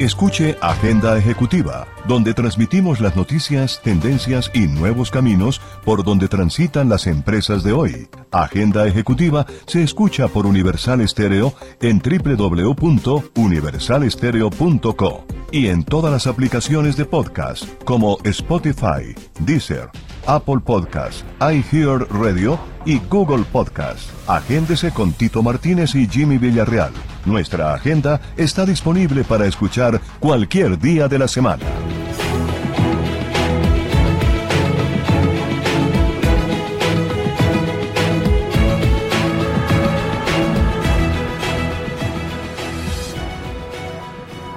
Escuche Agenda Ejecutiva, donde transmitimos las noticias, tendencias y nuevos caminos por donde transitan las empresas de hoy. Agenda Ejecutiva se escucha por Universal Estéreo en www.universalestereo.co y en todas las aplicaciones de podcast como Spotify, Deezer, Apple Podcast, iHear Radio y Google Podcast. Agéndese con Tito Martínez y Jimmy Villarreal. Nuestra agenda está disponible para escuchar cualquier día de la semana.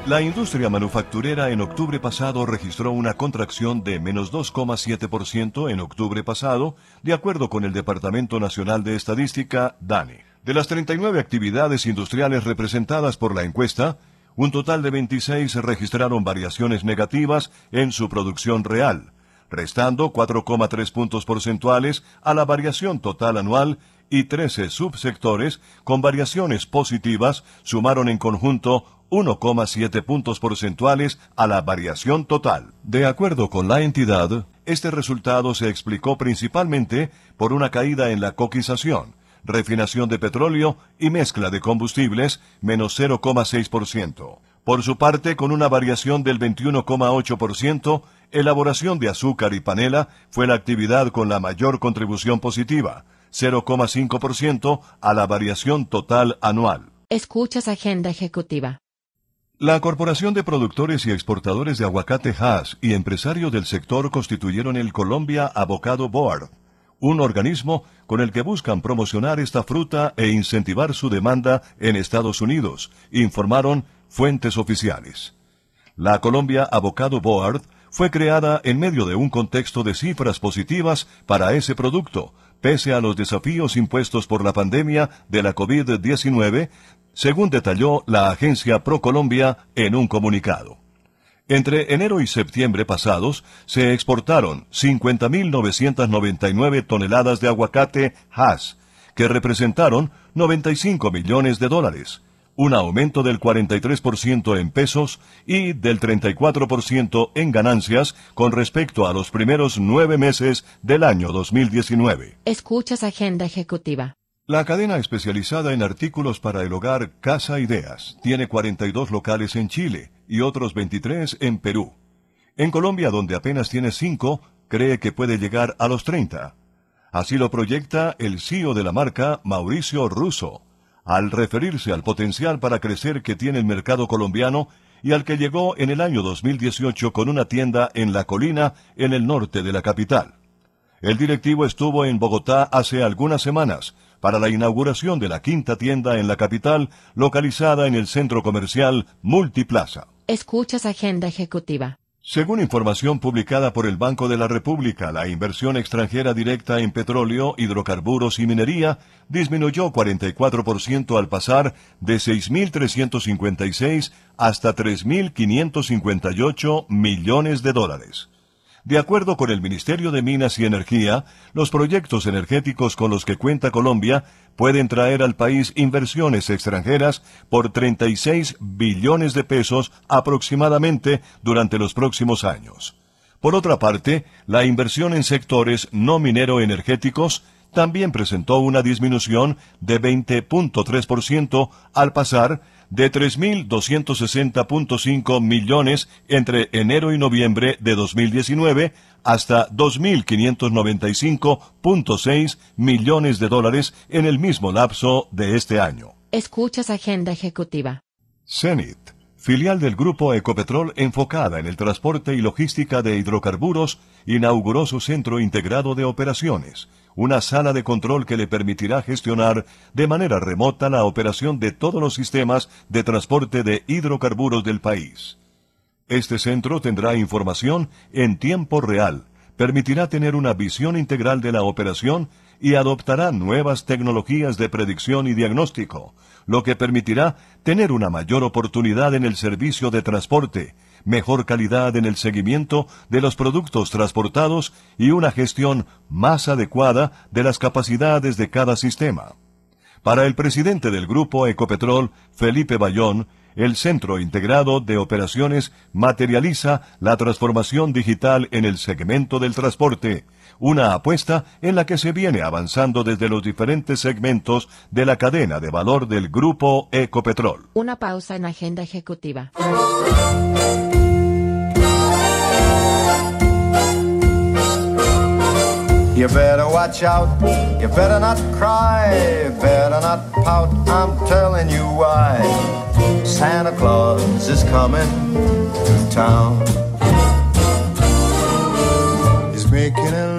La industria manufacturera en octubre pasado registró una contracción de menos 2,7% en octubre pasado, de acuerdo con el Departamento Nacional de Estadística, DANE. De las 39 actividades industriales representadas por la encuesta, un total de 26 registraron variaciones negativas en su producción real, restando 4,3 puntos porcentuales a la variación total anual y 13 subsectores con variaciones positivas sumaron en conjunto 1,7 puntos porcentuales a la variación total. De acuerdo con la entidad, este resultado se explicó principalmente por una caída en la coquización, refinación de petróleo y mezcla de combustibles, menos 0,6%. Por su parte, con una variación del 21,8%, elaboración de azúcar y panela fue la actividad con la mayor contribución positiva, 0,5% a la variación total anual. Escuchas Agenda Ejecutiva. La Corporación de Productores y Exportadores de Aguacate Haas y empresarios del sector constituyeron el Colombia Avocado Board, un organismo con el que buscan promocionar esta fruta e incentivar su demanda en Estados Unidos, informaron fuentes oficiales. La Colombia Avocado Board fue creada en medio de un contexto de cifras positivas para ese producto, pese a los desafíos impuestos por la pandemia de la COVID-19, según detalló la agencia ProColombia en un comunicado. Entre enero y septiembre pasados se exportaron 50.999 toneladas de aguacate Hass, que representaron 95 millones de dólares, un aumento del 43% en pesos y del 34% en ganancias con respecto a los primeros nueve meses del año 2019. Escuchas Agenda Ejecutiva. La cadena especializada en artículos para el hogar Casa Ideas tiene 42 locales en Chile y otros 23 en Perú. En Colombia, donde apenas tiene 5, cree que puede llegar a los 30. Así lo proyecta el CEO de la marca, Mauricio Russo, al referirse al potencial para crecer que tiene el mercado colombiano y al que llegó en el año 2018 con una tienda en La Colina, en el norte de la capital. El directivo estuvo en Bogotá hace algunas semanas, para la inauguración de la quinta tienda en la capital, localizada en el centro comercial Multiplaza. Escuchas Agenda Ejecutiva. Según información publicada por el Banco de la República, la inversión extranjera directa en petróleo, hidrocarburos y minería disminuyó 44% al pasar de 6.356 hasta 3.558 millones de dólares. De acuerdo con el Ministerio de Minas y Energía, los proyectos energéticos con los que cuenta Colombia pueden traer al país inversiones extranjeras por 36 billones de pesos aproximadamente durante los próximos años. Por otra parte, la inversión en sectores no minero energéticos también presentó una disminución de 20.3% al pasar de 3.260.5 millones entre enero y noviembre de 2019 hasta 2.595.6 millones de dólares en el mismo lapso de este año. Escuchas Agenda Ejecutiva. Zenit, filial del grupo Ecopetrol enfocada en el transporte y logística de hidrocarburos, inauguró su centro integrado de operaciones una sala de control que le permitirá gestionar de manera remota la operación de todos los sistemas de transporte de hidrocarburos del país. Este centro tendrá información en tiempo real, permitirá tener una visión integral de la operación y adoptará nuevas tecnologías de predicción y diagnóstico, lo que permitirá tener una mayor oportunidad en el servicio de transporte, mejor calidad en el seguimiento de los productos transportados y una gestión más adecuada de las capacidades de cada sistema. Para el presidente del grupo Ecopetrol, Felipe Bayón, el Centro Integrado de Operaciones materializa la transformación digital en el segmento del transporte, una apuesta en la que se viene avanzando desde los diferentes segmentos de la cadena de valor del grupo Ecopetrol. Una pausa en agenda ejecutiva. You better watch out, you better not cry, you better not pout, I'm telling you why. Santa Claus is coming to town. He's making a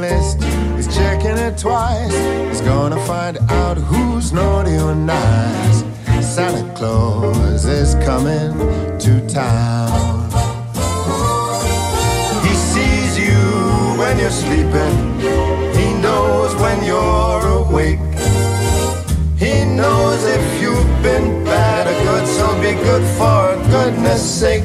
it twice. He's gonna find out who's naughty or nice. Santa Claus is coming to town. He sees you when you're sleeping. He knows when you're awake. He knows if you've been bad or good, so be good for goodness sake.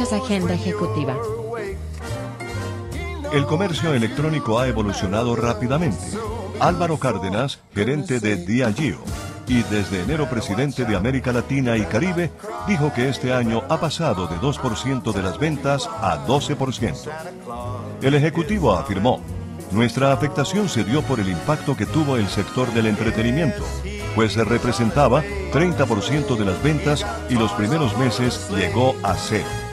Agenda ejecutiva. El comercio electrónico ha evolucionado rápidamente. Álvaro Cárdenas, gerente de Diageo y desde enero presidente de América Latina y Caribe, dijo que este año ha pasado de 2% de las ventas a 12%. El ejecutivo afirmó, nuestra afectación se dio por el impacto que tuvo el sector del entretenimiento, pues se representaba 30% de las ventas y los primeros meses llegó a cero.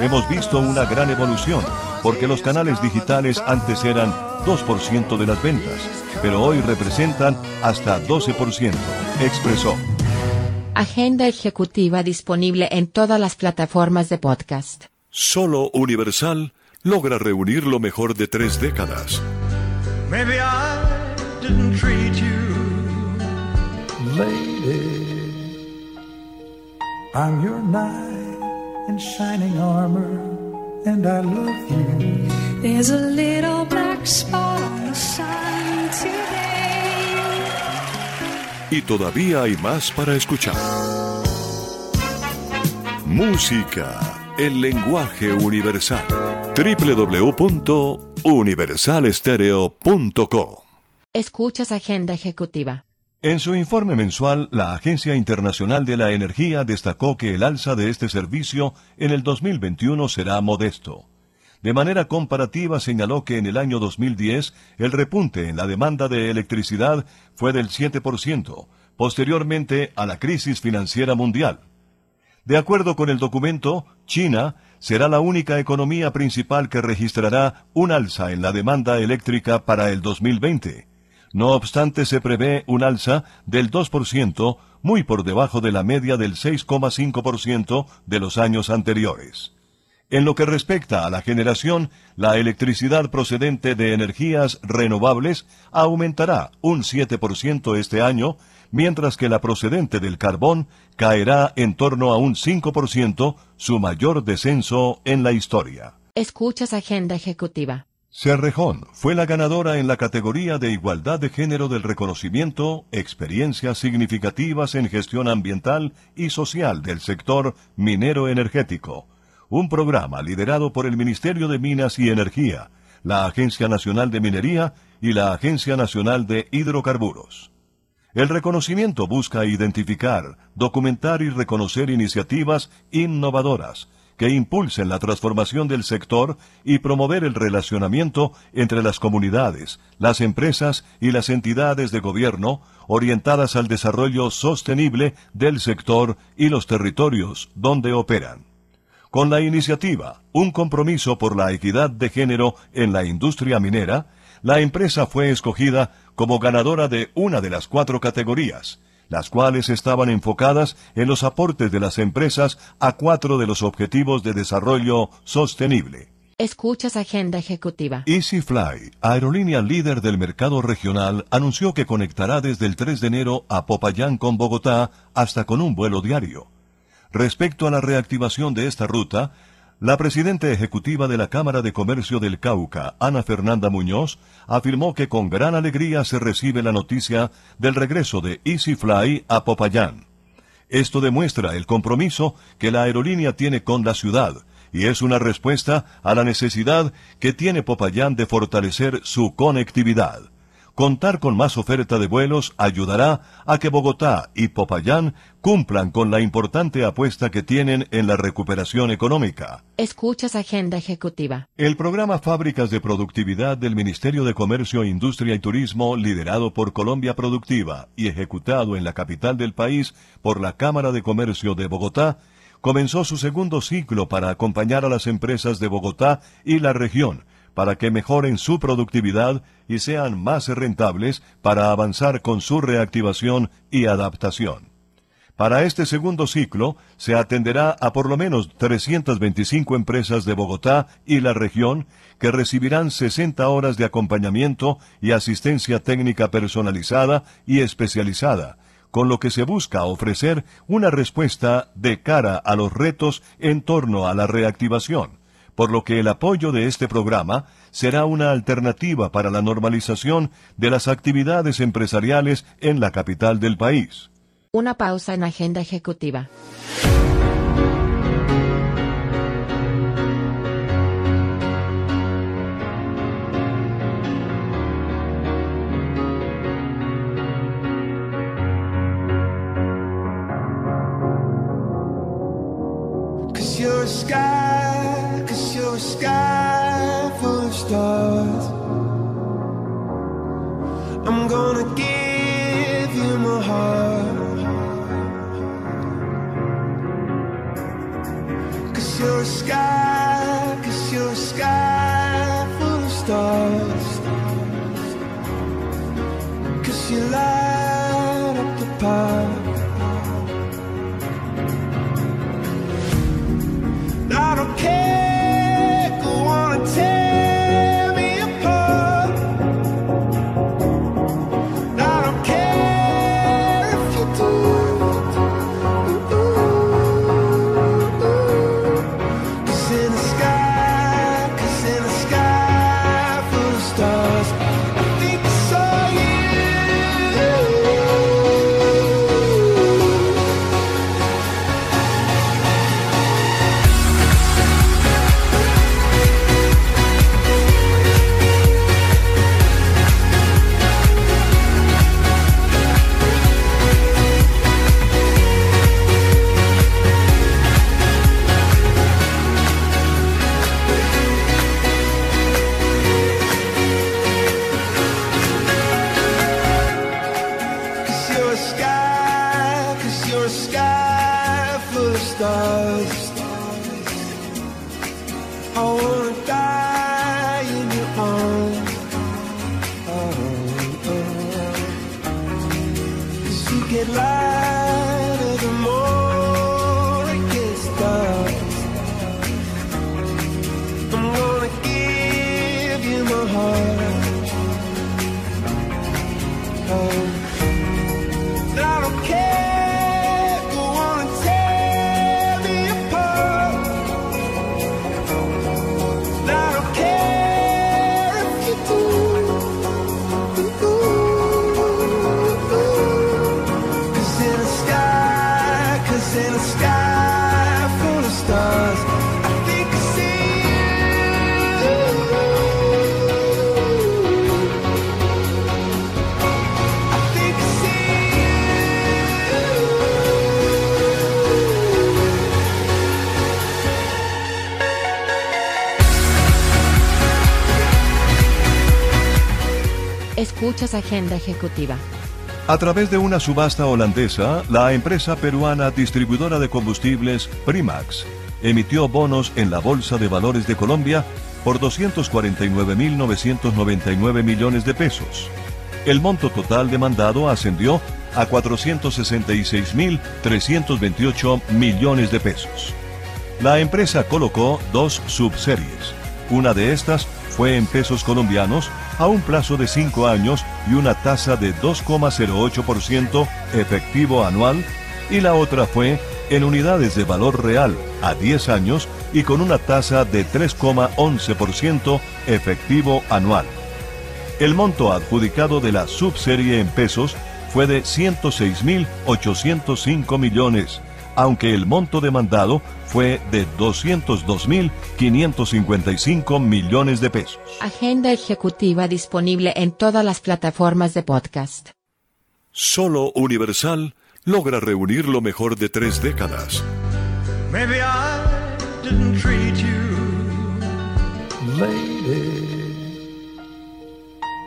Hemos visto una gran evolución, porque los canales digitales antes eran 2% de las ventas, pero hoy representan hasta 12%, expresó. Agenda ejecutiva disponible en todas las plataformas de podcast. Solo Universal logra reunir lo mejor de tres décadas. Maybe I didn't treat you Lady, I'm your knight in shining armor, and I love you. There's a little black spot on the sun today. Y todavía hay más para escuchar. Música, el lenguaje universal. www.universalestereo.co Escuchas agenda ejecutiva. En su informe mensual, la Agencia Internacional de la Energía destacó que el alza de este servicio en el 2021 será modesto. De manera comparativa señaló que en el año 2010 el repunte en la demanda de electricidad fue del 7%, posteriormente a la crisis financiera mundial. De acuerdo con el documento, China será la única economía principal que registrará un alza en la demanda eléctrica para el 2020. No obstante, se prevé un alza del 2%, muy por debajo de la media del 6,5% de los años anteriores. En lo que respecta a la generación, la electricidad procedente de energías renovables aumentará un 7% este año, mientras que la procedente del carbón caerá en torno a un 5%, su mayor descenso en la historia. Escuchas agenda ejecutiva. Cerrejón fue la ganadora en la categoría de igualdad de género del reconocimiento Experiencias significativas en gestión ambiental y social del sector minero energético, un programa liderado por el Ministerio de Minas y Energía, la Agencia Nacional de Minería y la Agencia Nacional de Hidrocarburos. El reconocimiento busca identificar, documentar y reconocer iniciativas innovadoras que impulsen la transformación del sector y promover el relacionamiento entre las comunidades, las empresas y las entidades de gobierno orientadas al desarrollo sostenible del sector y los territorios donde operan. Con la iniciativa Un compromiso por la equidad de género en la industria minera, la empresa fue escogida como ganadora de una de las cuatro categorías, las cuales estaban enfocadas en los aportes de las empresas a cuatro de los objetivos de desarrollo sostenible. Escuchas Agenda Ejecutiva. EasyFly, aerolínea líder del mercado regional, anunció que conectará desde el 3 de enero a Popayán con Bogotá hasta con un vuelo diario. Respecto a la reactivación de esta ruta, la presidenta ejecutiva de la Cámara de Comercio del Cauca, Ana Fernanda Muñoz, afirmó que con gran alegría se recibe la noticia del regreso de EasyFly a Popayán. Esto demuestra el compromiso que la aerolínea tiene con la ciudad, y es una respuesta a la necesidad que tiene Popayán de fortalecer su conectividad. Contar con más oferta de vuelos ayudará a que Bogotá y Popayán cumplan con la importante apuesta que tienen en la recuperación económica. Escuchas Agenda Ejecutiva. El programa Fábricas de Productividad del Ministerio de Comercio, Industria y Turismo, liderado por Colombia Productiva y ejecutado en la capital del país por la Cámara de Comercio de Bogotá, comenzó su segundo ciclo para acompañar a las empresas de Bogotá y la región para que mejoren su productividad y sean más rentables para avanzar con su reactivación y adaptación. Para este segundo ciclo se atenderá a por lo menos 325 empresas de Bogotá y la región que recibirán 60 horas de acompañamiento y asistencia técnica personalizada y especializada, con lo que se busca ofrecer una respuesta de cara a los retos en torno a la reactivación, por lo que el apoyo de este programa será una alternativa para la normalización de las actividades empresariales en la capital del país. Una pausa en Agenda Ejecutiva. Sky, I'm you Escuchas Agenda Ejecutiva. A través de una subasta holandesa, la empresa peruana distribuidora de combustibles Primax emitió bonos en la Bolsa de Valores de Colombia por 249.999 millones de pesos. El monto total demandado ascendió a 466.328 millones de pesos. La empresa colocó dos subseries. Una de estas fue en pesos colombianos a un plazo de 5 años y una tasa de 2,08% efectivo anual y la otra fue en unidades de valor real a 10 años y con una tasa de 3,11% efectivo anual. El monto adjudicado de la subserie en pesos fue de 106.805 millones, aunque el monto demandado fue de 202.555 millones de pesos. Agenda ejecutiva disponible en todas las plataformas de podcast. Solo Universal logra reunir lo mejor de tres décadas. Maybe I didn't treat you Lady,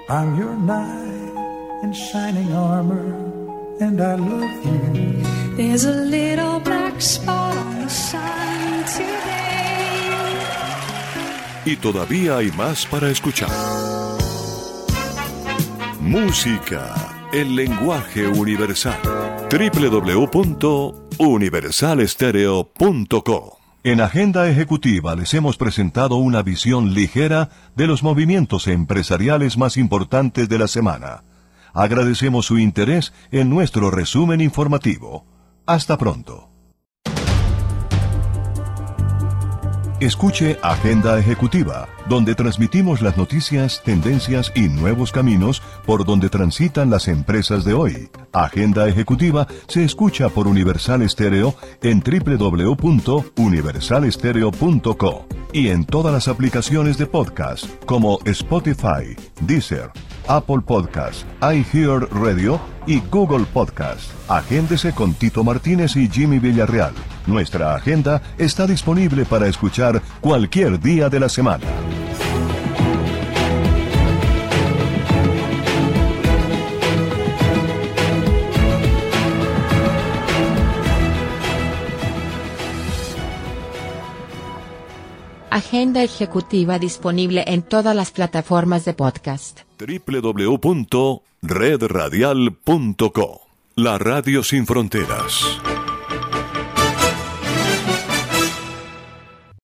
I'm your knight in shining armor, and I love you. A little black. Y todavía hay más para escuchar. Música, el lenguaje universal. www.universalestereo.co En Agenda Ejecutiva les hemos presentado una visión ligera de los movimientos empresariales más importantes de la semana. Agradecemos su interés en nuestro resumen informativo. Hasta pronto. Escuche Agenda Ejecutiva, donde transmitimos las noticias, tendencias y nuevos caminos por donde transitan las empresas de hoy. Agenda Ejecutiva se escucha por Universal Estéreo en www.universalestereo.co y en todas las aplicaciones de podcast como Spotify, Deezer, Apple Podcast, iHear Radio y Google Podcast. Agéndese con Tito Martínez y Jimmy Villarreal. Nuestra agenda está disponible para escuchar cualquier día de la semana. Agenda ejecutiva disponible en todas las plataformas de podcast. www.redradial.co La Radio Sin Fronteras.